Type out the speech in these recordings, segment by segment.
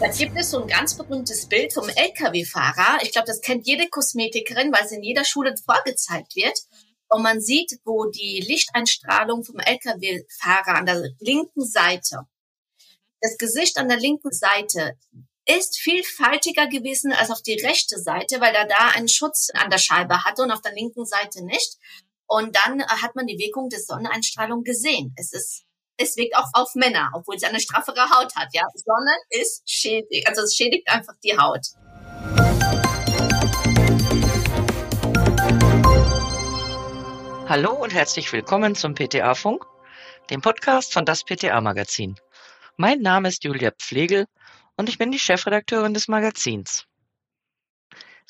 Da gibt es so ein ganz berühmtes Bild vom LKW-Fahrer. Ich glaube, das kennt jede Kosmetikerin, weil es in jeder Schule vorgezeigt wird. Und man sieht, wo die Lichteinstrahlung vom LKW-Fahrer an der linken Seite, das Gesicht an der linken Seite ist viel faltiger gewesen als auf die rechte Seite, weil er da einen Schutz an der Scheibe hatte und auf der linken Seite nicht. Und dann hat man die Wirkung der Sonneneinstrahlung gesehen. Es ist es wirkt auch auf Männer, obwohl sie eine straffere Haut hat. Ja, Sonne ist schädigt, also es schädigt einfach die Haut. Hallo und herzlich willkommen zum PTA Funk, dem Podcast von das PTA Magazin. Mein Name ist Julia Pflegel und ich bin die Chefredakteurin des Magazins.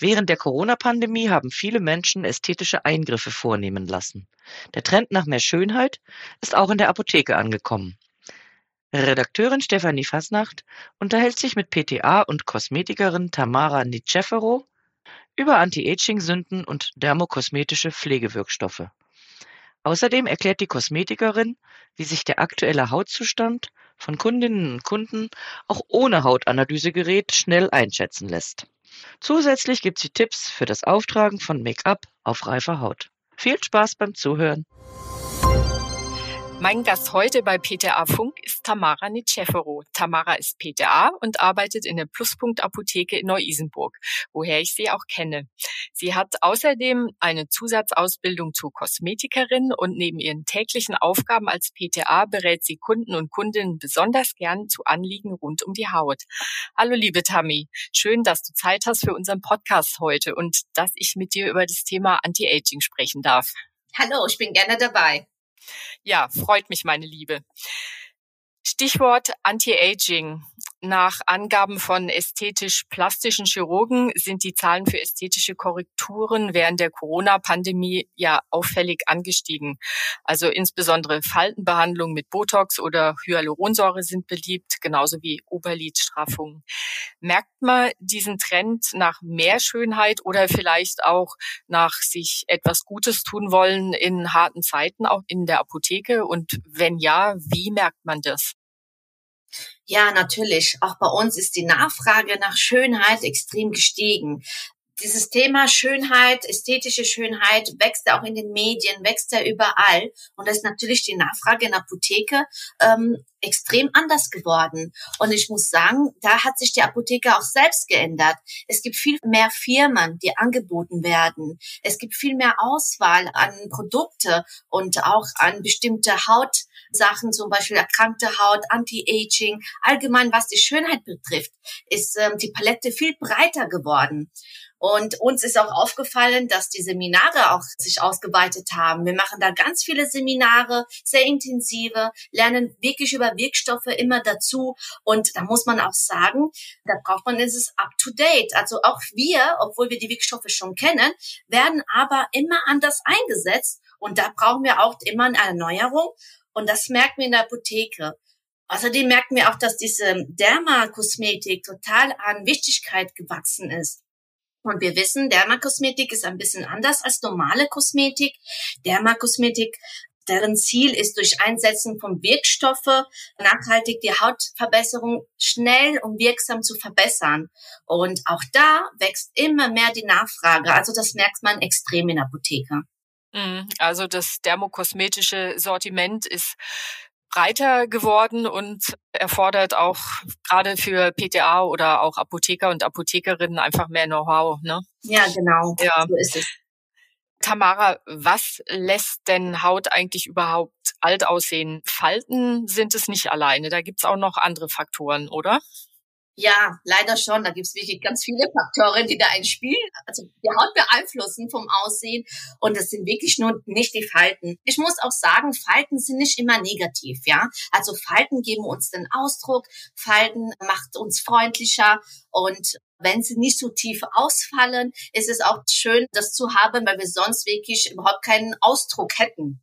Während der Corona-Pandemie haben viele Menschen ästhetische Eingriffe vornehmen lassen. Der Trend nach mehr Schönheit ist auch in der Apotheke angekommen. Redakteurin Stefanie Fasnacht unterhält sich mit PTA und Kosmetikerin Tamara Nicefero über Anti-Aging-Sünden und dermokosmetische Pflegewirkstoffe. Außerdem erklärt die Kosmetikerin, wie sich der aktuelle Hautzustand von Kundinnen und Kunden auch ohne Hautanalysegerät schnell einschätzen lässt. Zusätzlich gibt sie Tipps für das Auftragen von Make-up auf reifer Haut. Viel Spaß beim Zuhören! Mein Gast heute bei PTA Funk ist Tamara Nitschefero. Tamara ist PTA und arbeitet in der Pluspunkt Apotheke in Neu-Isenburg, woher ich sie auch kenne. Sie hat außerdem eine Zusatzausbildung zur Kosmetikerin und neben ihren täglichen Aufgaben als PTA berät sie Kunden und Kundinnen besonders gern zu Anliegen rund um die Haut. Hallo liebe Tammy, schön, dass du Zeit hast für unseren Podcast heute und dass ich mit dir über das Thema Anti-Aging sprechen darf. Hallo, ich bin gerne dabei. Ja, freut mich, meine Liebe. Stichwort Anti-Aging. Nach Angaben von ästhetisch-plastischen Chirurgen sind die Zahlen für ästhetische Korrekturen während der Corona-Pandemie ja auffällig angestiegen. Also insbesondere Faltenbehandlung mit Botox oder Hyaluronsäure sind beliebt, genauso wie Oberlidstraffung. Merkt man diesen Trend nach mehr Schönheit oder vielleicht auch nach sich etwas Gutes tun wollen in harten Zeiten, auch in der Apotheke? Und wenn ja, wie merkt man das? Ja, natürlich. Auch bei uns ist die Nachfrage nach Schönheit extrem gestiegen. Dieses Thema Schönheit, ästhetische Schönheit wächst ja auch in den Medien, wächst ja überall. Und da ist natürlich die Nachfrage in der Apotheke ähm, extrem anders geworden. Und ich muss sagen, da hat sich die Apotheke auch selbst geändert. Es gibt viel mehr Firmen, die angeboten werden. Es gibt viel mehr Auswahl an Produkte und auch an bestimmte Hautsachen, zum Beispiel erkrankte Haut, Anti-Aging. Allgemein, was die Schönheit betrifft, ist ähm, die Palette viel breiter geworden. Und uns ist auch aufgefallen, dass die Seminare auch sich ausgeweitet haben. Wir machen da ganz viele Seminare, sehr intensive, lernen wirklich über Wirkstoffe immer dazu. Und da muss man auch sagen, da braucht man dieses up-to-date. Also auch wir, obwohl wir die Wirkstoffe schon kennen, werden aber immer anders eingesetzt. Und da brauchen wir auch immer eine Erneuerung. Und das merken wir in der Apotheke. Außerdem merken wir auch, dass diese Dermakosmetik total an Wichtigkeit gewachsen ist. Und wir wissen, Dermakosmetik ist ein bisschen anders als normale Kosmetik. Dermakosmetik deren Ziel ist durch Einsetzen von Wirkstoffe nachhaltig die Hautverbesserung schnell und wirksam zu verbessern. Und auch da wächst immer mehr die Nachfrage. Also das merkt man extrem in der Apotheke. Mhm. Also das dermokosmetische Sortiment ist breiter geworden und erfordert auch gerade für PTA oder auch Apotheker und Apothekerinnen einfach mehr Know-how. Ne? Ja, genau. Ja. So ist es. Tamara, was lässt denn Haut eigentlich überhaupt alt aussehen? Falten sind es nicht alleine. Da gibt's auch noch andere Faktoren, oder? Ja, leider schon. Da gibt es wirklich ganz viele Faktoren, die da ein Spiel, also die Haut beeinflussen vom Aussehen. Und das sind wirklich nur nicht die Falten. Ich muss auch sagen, Falten sind nicht immer negativ, ja. Also Falten geben uns den Ausdruck, Falten macht uns freundlicher und wenn sie nicht so tief ausfallen, ist es auch schön, das zu haben, weil wir sonst wirklich überhaupt keinen Ausdruck hätten.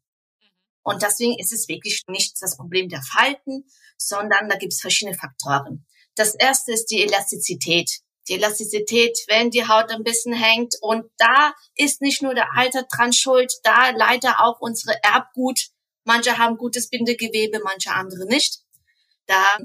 Und deswegen ist es wirklich nicht das Problem der Falten, sondern da gibt es verschiedene Faktoren. Das erste ist die Elastizität. Die Elastizität, wenn die Haut ein bisschen hängt. Und da ist nicht nur der Alter dran schuld, da leider auch unsere Erbgut. Manche haben gutes Bindegewebe, manche andere nicht. Da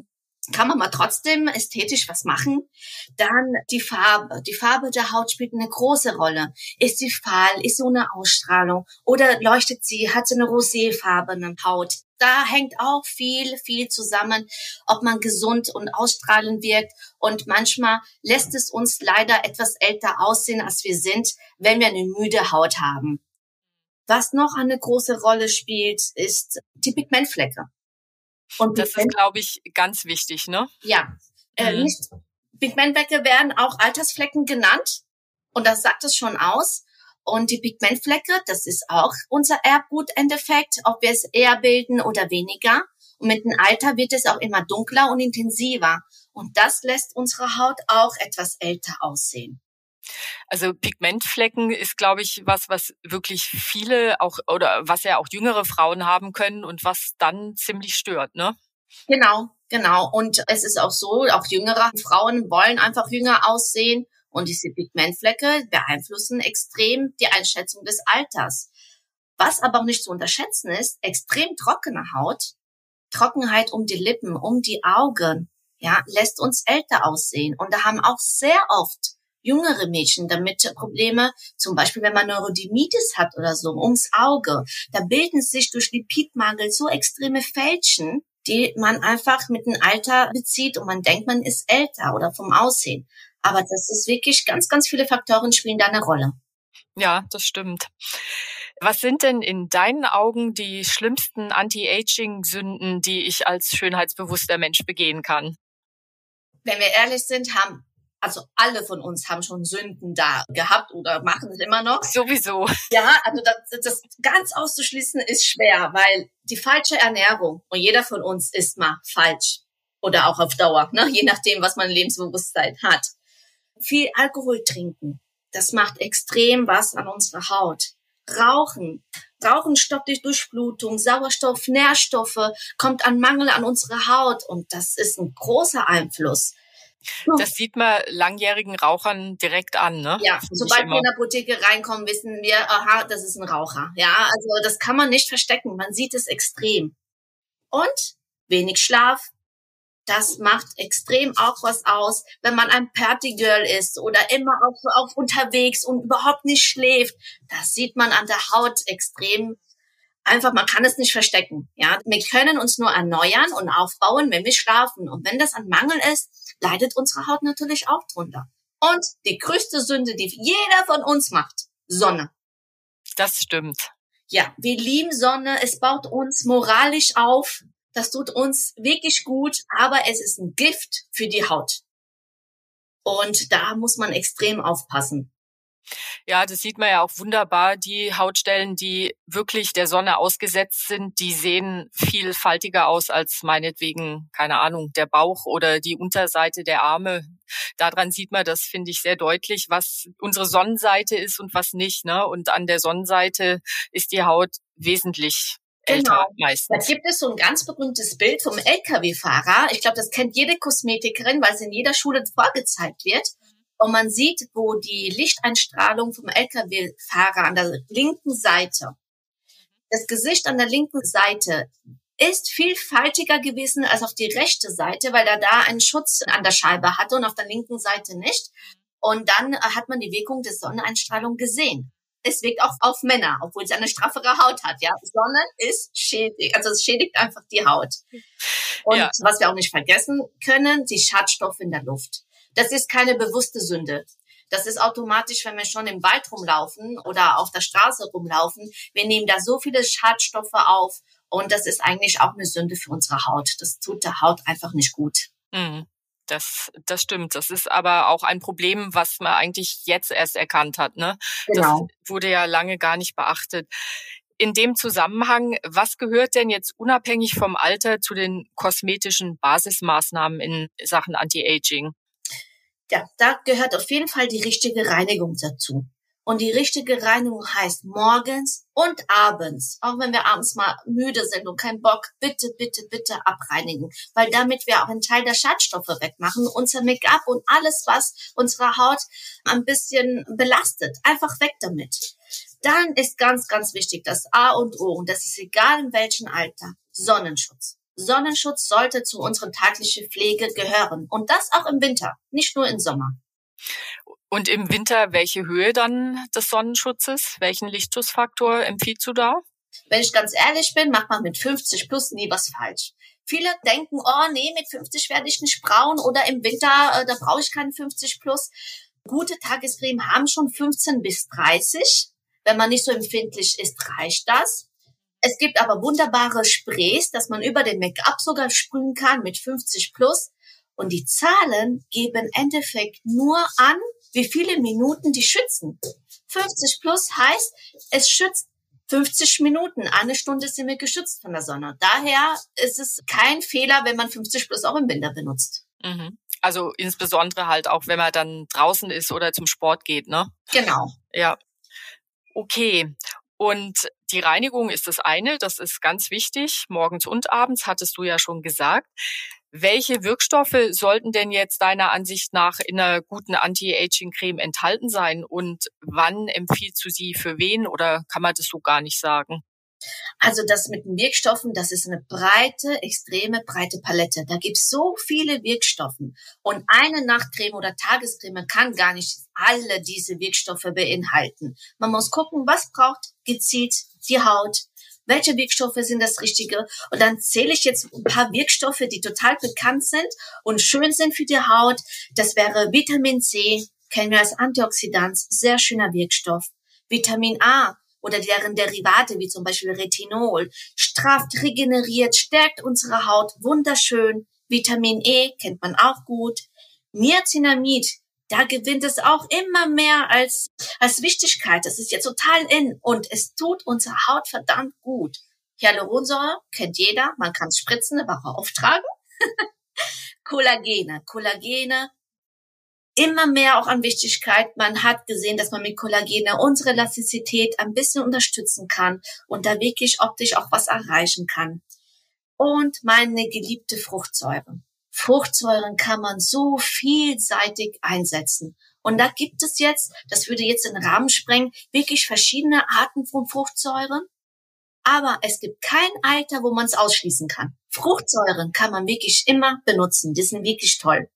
kann man mal trotzdem ästhetisch was machen. Dann die Farbe. Die Farbe der Haut spielt eine große Rolle. Ist sie fahl? Ist sie ohne Ausstrahlung? Oder leuchtet sie? Hat sie eine roséfarbene Haut? Da hängt auch viel, viel zusammen, ob man gesund und ausstrahlend wirkt. Und manchmal lässt es uns leider etwas älter aussehen, als wir sind, wenn wir eine müde Haut haben. Was noch eine große Rolle spielt, ist die Pigmentflecke. Und das Pigment ist, glaube ich, ganz wichtig, ne? Ja. Äh, mhm. nicht, Pigmentflecke werden auch Altersflecken genannt. Und das sagt es schon aus. Und die Pigmentflecke, das ist auch unser Erbgutendeffekt, ob wir es eher bilden oder weniger. Und mit dem Alter wird es auch immer dunkler und intensiver. Und das lässt unsere Haut auch etwas älter aussehen. Also Pigmentflecken ist, glaube ich, was, was wirklich viele auch oder was ja auch jüngere Frauen haben können und was dann ziemlich stört, ne? Genau, genau. Und es ist auch so, auch jüngere Frauen wollen einfach jünger aussehen und diese Pigmentflecke beeinflussen extrem die Einschätzung des Alters. Was aber auch nicht zu unterschätzen ist, extrem trockene Haut, Trockenheit um die Lippen, um die Augen, ja, lässt uns älter aussehen. Und da haben auch sehr oft jüngere Mädchen damit Probleme, zum Beispiel wenn man Neurodermitis hat oder so, ums Auge. Da bilden sich durch Lipidmangel so extreme Fältchen, die man einfach mit dem Alter bezieht und man denkt, man ist älter oder vom Aussehen. Aber das ist wirklich ganz, ganz viele Faktoren spielen da eine Rolle. Ja, das stimmt. Was sind denn in deinen Augen die schlimmsten Anti-Aging-Sünden, die ich als schönheitsbewusster Mensch begehen kann? Wenn wir ehrlich sind, haben also alle von uns haben schon Sünden da gehabt oder machen es immer noch. Sowieso. Ja, also das, das ganz auszuschließen ist schwer, weil die falsche Ernährung und jeder von uns ist mal falsch oder auch auf Dauer, ne? je nachdem, was man Lebensbewusstsein hat. Viel Alkohol trinken, das macht extrem was an unserer Haut. Rauchen, Rauchen stoppt die Durchblutung, Sauerstoff, Nährstoffe, kommt an Mangel an unsere Haut und das ist ein großer Einfluss. Das sieht man langjährigen Rauchern direkt an, ne? Ja, sobald wir in der Apotheke reinkommen, wissen wir, aha, das ist ein Raucher. Ja, also das kann man nicht verstecken. Man sieht es extrem. Und wenig Schlaf, das macht extrem auch was aus, wenn man ein Partygirl ist oder immer auf, auf unterwegs und überhaupt nicht schläft. Das sieht man an der Haut extrem einfach, man kann es nicht verstecken. Ja, wir können uns nur erneuern und aufbauen, wenn wir schlafen. Und wenn das ein Mangel ist, leidet unsere Haut natürlich auch drunter. Und die größte Sünde, die jeder von uns macht, Sonne. Das stimmt. Ja, wir lieben Sonne. Es baut uns moralisch auf. Das tut uns wirklich gut, aber es ist ein Gift für die Haut. Und da muss man extrem aufpassen. Ja, das sieht man ja auch wunderbar. Die Hautstellen, die wirklich der Sonne ausgesetzt sind, die sehen viel faltiger aus als meinetwegen, keine Ahnung, der Bauch oder die Unterseite der Arme. Daran sieht man das, finde ich, sehr deutlich, was unsere Sonnenseite ist und was nicht. Ne? Und an der Sonnenseite ist die Haut wesentlich älter genau. meistens. Da gibt es so ein ganz berühmtes Bild vom LKW-Fahrer. Ich glaube, das kennt jede Kosmetikerin, weil es in jeder Schule vorgezeigt wird. Und man sieht, wo die Lichteinstrahlung vom Lkw-Fahrer an der linken Seite, das Gesicht an der linken Seite ist viel faltiger gewesen als auf die rechte Seite, weil er da einen Schutz an der Scheibe hatte und auf der linken Seite nicht. Und dann hat man die Wirkung der Sonneneinstrahlung gesehen. Es wirkt auch auf Männer, obwohl sie eine straffere Haut hat. Ja, Sonne ist schädigt, also es schädigt einfach die Haut. Und ja. was wir auch nicht vergessen können, die Schadstoffe in der Luft. Das ist keine bewusste Sünde. Das ist automatisch, wenn wir schon im Wald rumlaufen oder auf der Straße rumlaufen. Wir nehmen da so viele Schadstoffe auf und das ist eigentlich auch eine Sünde für unsere Haut. Das tut der Haut einfach nicht gut. Mhm. Das, das stimmt. Das ist aber auch ein Problem, was man eigentlich jetzt erst erkannt hat. Ne? Genau. Das wurde ja lange gar nicht beachtet. In dem Zusammenhang, was gehört denn jetzt unabhängig vom Alter zu den kosmetischen Basismaßnahmen in Sachen Anti-Aging? ja, da gehört auf jeden Fall die richtige Reinigung dazu. Und die richtige Reinigung heißt morgens und abends. Auch wenn wir abends mal müde sind und keinen Bock, bitte, bitte, bitte abreinigen. Weil damit wir auch einen Teil der Schadstoffe wegmachen, unser Make-up und alles, was unsere Haut ein bisschen belastet. Einfach weg damit. Dann ist ganz, ganz wichtig das A und O, und das ist egal in welchem Alter, Sonnenschutz. Sonnenschutz sollte zu unserer täglichen Pflege gehören. Und das auch im Winter, nicht nur im Sommer. Und im Winter, welche Höhe dann des Sonnenschutzes? Welchen Lichtschutzfaktor empfiehlst du da? Wenn ich ganz ehrlich bin, macht man mit 50 plus nie was falsch. Viele denken, oh nee, mit 50 werde ich nicht braun oder im Winter, äh, da brauche ich keine 50 plus. Gute Tagescreme haben schon 15 bis 30. Wenn man nicht so empfindlich ist, reicht das. Es gibt aber wunderbare Sprays, dass man über den Make-up sogar sprühen kann mit 50 plus. Und die Zahlen geben im Endeffekt nur an, wie viele Minuten die schützen. 50 plus heißt, es schützt 50 Minuten. Eine Stunde sind wir geschützt von der Sonne. Daher ist es kein Fehler, wenn man 50 plus auch im Winter benutzt. Mhm. Also insbesondere halt auch, wenn man dann draußen ist oder zum Sport geht, ne? Genau. Ja. Okay. Und die Reinigung ist das eine, das ist ganz wichtig. Morgens und abends hattest du ja schon gesagt. Welche Wirkstoffe sollten denn jetzt deiner Ansicht nach in einer guten Anti-Aging-Creme enthalten sein und wann empfiehlst du sie für wen oder kann man das so gar nicht sagen? Also das mit den Wirkstoffen, das ist eine breite, extreme breite Palette. Da gibt es so viele Wirkstoffen. Und eine Nachtcreme oder Tagescreme kann gar nicht alle diese Wirkstoffe beinhalten. Man muss gucken, was braucht gezielt die Haut, welche Wirkstoffe sind das Richtige. Und dann zähle ich jetzt ein paar Wirkstoffe, die total bekannt sind und schön sind für die Haut. Das wäre Vitamin C, kennen wir als Antioxidant, sehr schöner Wirkstoff. Vitamin A, oder deren Derivate, wie zum Beispiel Retinol, strafft, regeneriert, stärkt unsere Haut wunderschön. Vitamin E kennt man auch gut. Niacinamid, da gewinnt es auch immer mehr als, als Wichtigkeit. Das ist jetzt total in und es tut unserer Haut verdammt gut. Hyaluronsäure kennt jeder, man kann es spritzen, aber auch auftragen. Kollagene, Kollagene immer mehr auch an Wichtigkeit. Man hat gesehen, dass man mit Kollagene unsere Elastizität ein bisschen unterstützen kann und da wirklich optisch auch was erreichen kann. Und meine geliebte Fruchtsäure. Fruchtsäuren kann man so vielseitig einsetzen. Und da gibt es jetzt, das würde jetzt den Rahmen sprengen, wirklich verschiedene Arten von Fruchtsäuren. Aber es gibt kein Alter, wo man es ausschließen kann. Fruchtsäuren kann man wirklich immer benutzen. Die sind wirklich toll.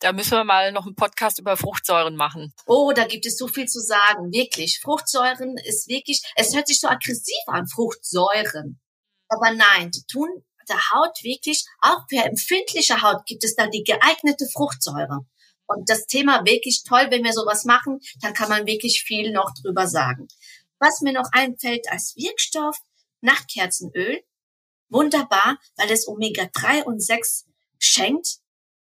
Da müssen wir mal noch einen Podcast über Fruchtsäuren machen. Oh, da gibt es so viel zu sagen. Wirklich. Fruchtsäuren ist wirklich, es hört sich so aggressiv an, Fruchtsäuren. Aber nein, die tun der Haut wirklich, auch für empfindliche Haut gibt es da die geeignete Fruchtsäure. Und das Thema wirklich toll, wenn wir sowas machen, dann kann man wirklich viel noch drüber sagen. Was mir noch einfällt als Wirkstoff, Nachtkerzenöl. Wunderbar, weil es Omega-3 und 6 schenkt.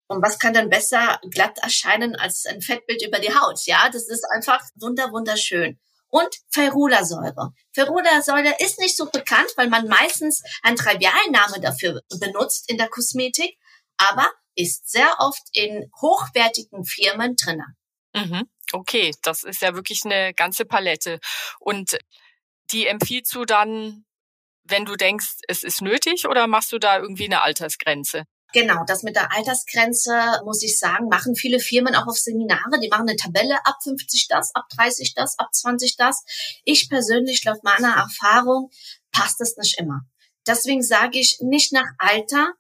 Und was kann dann besser glatt erscheinen als ein Fettbild über die Haut? Ja, das ist einfach wunder, wunderschön. Und Ferulasäure. Ferulasäure ist nicht so bekannt, weil man meistens einen Trivialname dafür benutzt in der Kosmetik, aber ist sehr oft in hochwertigen Firmen drinnen. Mhm. Okay, das ist ja wirklich eine ganze Palette. Und die empfiehlst du dann, wenn du denkst, es ist nötig, oder machst du da irgendwie eine Altersgrenze? Genau, das mit der Altersgrenze, muss ich sagen, machen viele Firmen auch auf Seminare. Die machen eine Tabelle ab 50 das, ab 30 das, ab 20 das. Ich persönlich, laut meiner Erfahrung, passt es nicht immer. Deswegen sage ich, nicht nach Alter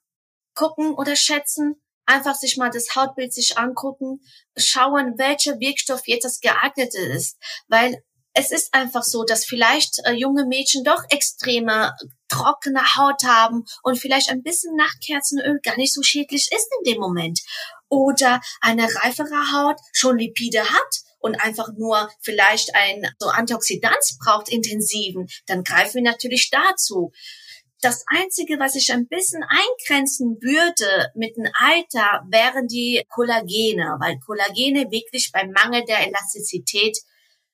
gucken oder schätzen, einfach sich mal das Hautbild sich angucken, schauen, welcher Wirkstoff jetzt das geeignete ist. Weil es ist einfach so, dass vielleicht äh, junge Mädchen doch extreme trockene Haut haben und vielleicht ein bisschen Nachtkerzenöl gar nicht so schädlich ist in dem Moment. Oder eine reifere Haut schon Lipide hat und einfach nur vielleicht ein so Antioxidant braucht intensiven, dann greifen wir natürlich dazu. Das Einzige, was ich ein bisschen eingrenzen würde mit dem Alter, wären die Kollagene, weil Kollagene wirklich beim Mangel der Elastizität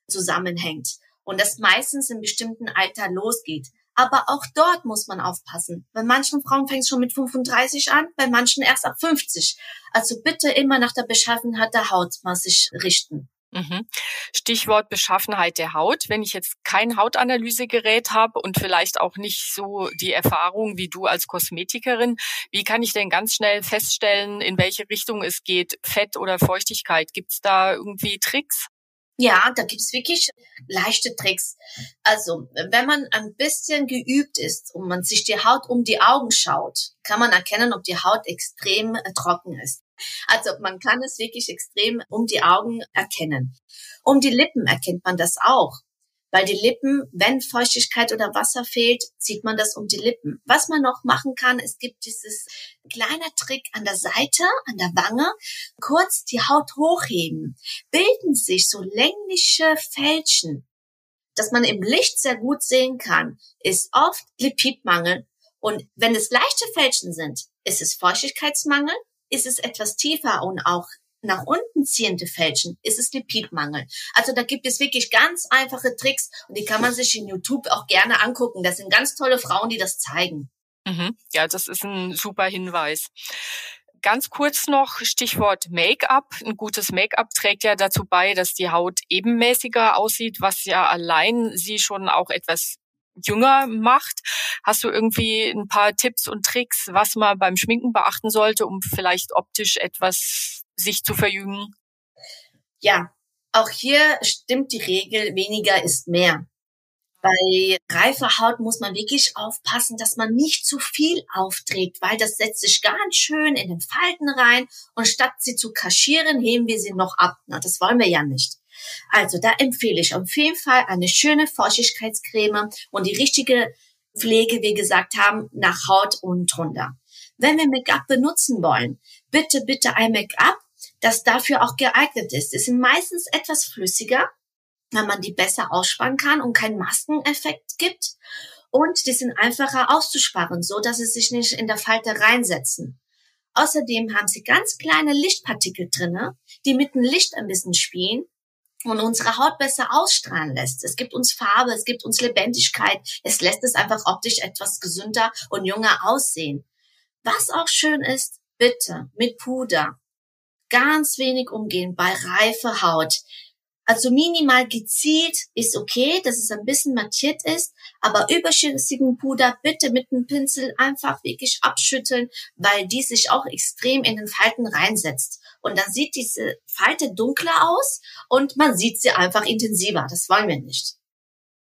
zusammenhängt und das meistens im bestimmten Alter losgeht. Aber auch dort muss man aufpassen. Bei manchen Frauen fängt es schon mit 35 an, bei manchen erst ab 50. Also bitte immer nach der Beschaffenheit der Haut mal sich richten. Mhm. Stichwort Beschaffenheit der Haut. Wenn ich jetzt kein Hautanalysegerät habe und vielleicht auch nicht so die Erfahrung wie du als Kosmetikerin, wie kann ich denn ganz schnell feststellen, in welche Richtung es geht, Fett oder Feuchtigkeit? Gibt es da irgendwie Tricks? Ja, da gibt's wirklich leichte Tricks. Also, wenn man ein bisschen geübt ist und man sich die Haut um die Augen schaut, kann man erkennen, ob die Haut extrem äh, trocken ist. Also man kann es wirklich extrem um die Augen erkennen. Um die Lippen erkennt man das auch. Weil die Lippen, wenn Feuchtigkeit oder Wasser fehlt, sieht man das um die Lippen. Was man noch machen kann, es gibt dieses kleine Trick an der Seite, an der Wange, kurz die Haut hochheben. Bilden sich so längliche Fältchen, dass man im Licht sehr gut sehen kann, ist oft Lipidmangel. Und wenn es leichte Fältchen sind, ist es Feuchtigkeitsmangel, ist es etwas tiefer und auch nach unten ziehende Fältchen ist es Lipidmangel. Also da gibt es wirklich ganz einfache Tricks und die kann man sich in YouTube auch gerne angucken. Das sind ganz tolle Frauen, die das zeigen. Mhm. Ja, das ist ein super Hinweis. Ganz kurz noch Stichwort Make-up. Ein gutes Make-up trägt ja dazu bei, dass die Haut ebenmäßiger aussieht, was ja allein sie schon auch etwas jünger macht. Hast du irgendwie ein paar Tipps und Tricks, was man beim Schminken beachten sollte, um vielleicht optisch etwas sich zu verjüngen? Ja, auch hier stimmt die Regel, weniger ist mehr. Bei reifer Haut muss man wirklich aufpassen, dass man nicht zu viel aufträgt, weil das setzt sich ganz schön in den Falten rein und statt sie zu kaschieren, heben wir sie noch ab. Na, das wollen wir ja nicht. Also da empfehle ich auf jeden Fall eine schöne Feuchtigkeitscreme und die richtige Pflege, wie gesagt haben, nach Haut und drunter. Wenn wir Make-up benutzen wollen, bitte, bitte ein Make-up, das dafür auch geeignet ist. Sie sind meistens etwas flüssiger, weil man die besser ausspannen kann und keinen Maskeneffekt gibt. Und die sind einfacher auszusparen, so dass sie sich nicht in der Falte reinsetzen. Außerdem haben sie ganz kleine Lichtpartikel drinne, die mit dem Licht ein bisschen spielen und unsere Haut besser ausstrahlen lässt. Es gibt uns Farbe, es gibt uns Lebendigkeit, es lässt es einfach optisch etwas gesünder und jünger aussehen. Was auch schön ist, bitte mit Puder ganz wenig umgehen bei reife Haut. Also minimal gezielt ist okay, dass es ein bisschen mattiert ist, aber überschüssigen Puder bitte mit einem Pinsel einfach wirklich abschütteln, weil die sich auch extrem in den Falten reinsetzt. Und dann sieht diese Falte dunkler aus und man sieht sie einfach intensiver. Das wollen wir nicht.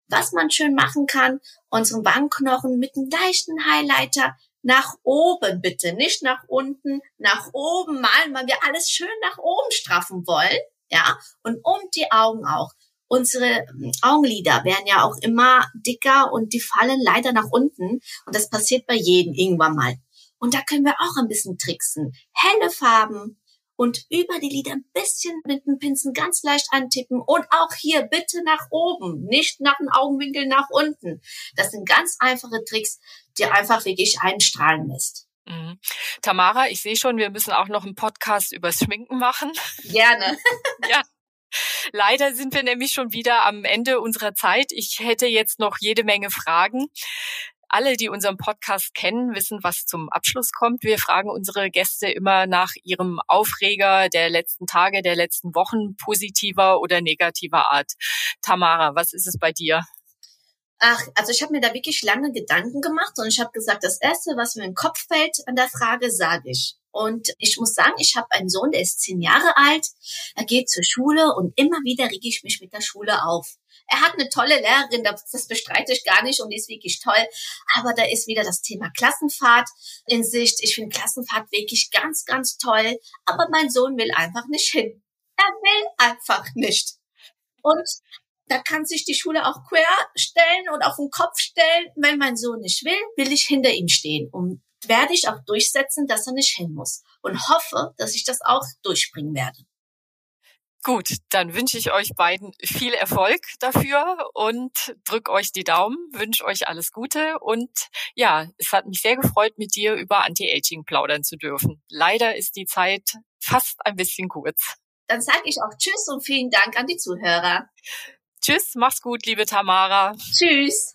Was man schön machen kann, unseren Wangenknochen mit einem leichten Highlighter nach oben bitte, nicht nach unten, nach oben malen, weil wir alles schön nach oben straffen wollen, ja, und um die Augen auch. Unsere ähm, Augenlider werden ja auch immer dicker und die fallen leider nach unten und das passiert bei jedem irgendwann mal. Und da können wir auch ein bisschen tricksen. Helle Farben, und über die Lider ein bisschen mit dem Pinsel ganz leicht antippen und auch hier bitte nach oben, nicht nach den Augenwinkel nach unten. Das sind ganz einfache Tricks, die einfach wirklich einstrahlen lässt. Mhm. Tamara, ich sehe schon, wir müssen auch noch einen Podcast über Schminken machen. Gerne. ja. Leider sind wir nämlich schon wieder am Ende unserer Zeit. Ich hätte jetzt noch jede Menge Fragen. Alle, die unseren Podcast kennen, wissen, was zum Abschluss kommt. Wir fragen unsere Gäste immer nach ihrem Aufreger der letzten Tage, der letzten Wochen, positiver oder negativer Art. Tamara, was ist es bei dir? Ach, also ich habe mir da wirklich lange Gedanken gemacht und ich habe gesagt, das Erste, was mir in den Kopf fällt an der Frage, sage ich. Und ich muss sagen, ich habe einen Sohn, der ist zehn Jahre alt. Er geht zur Schule und immer wieder rege ich mich mit der Schule auf. Er hat eine tolle Lehrerin, das, bestreite ich gar nicht und die ist wirklich toll. Aber da ist wieder das Thema Klassenfahrt in Sicht. Ich finde Klassenfahrt wirklich ganz, ganz toll. Aber mein Sohn will einfach nicht hin. Er will einfach nicht. Und da kann sich die Schule auch quer stellen und auf den Kopf stellen. Wenn mein Sohn nicht will, will ich hinter ihm stehen und werde ich auch durchsetzen, dass er nicht hin muss und hoffe, dass ich das auch durchbringen werde. Gut, dann wünsche ich euch beiden viel Erfolg dafür und drück euch die Daumen, wünsche euch alles Gute und ja, es hat mich sehr gefreut, mit dir über Anti-Aging plaudern zu dürfen. Leider ist die Zeit fast ein bisschen kurz. Dann sage ich auch Tschüss und vielen Dank an die Zuhörer. Tschüss, mach's gut, liebe Tamara. Tschüss.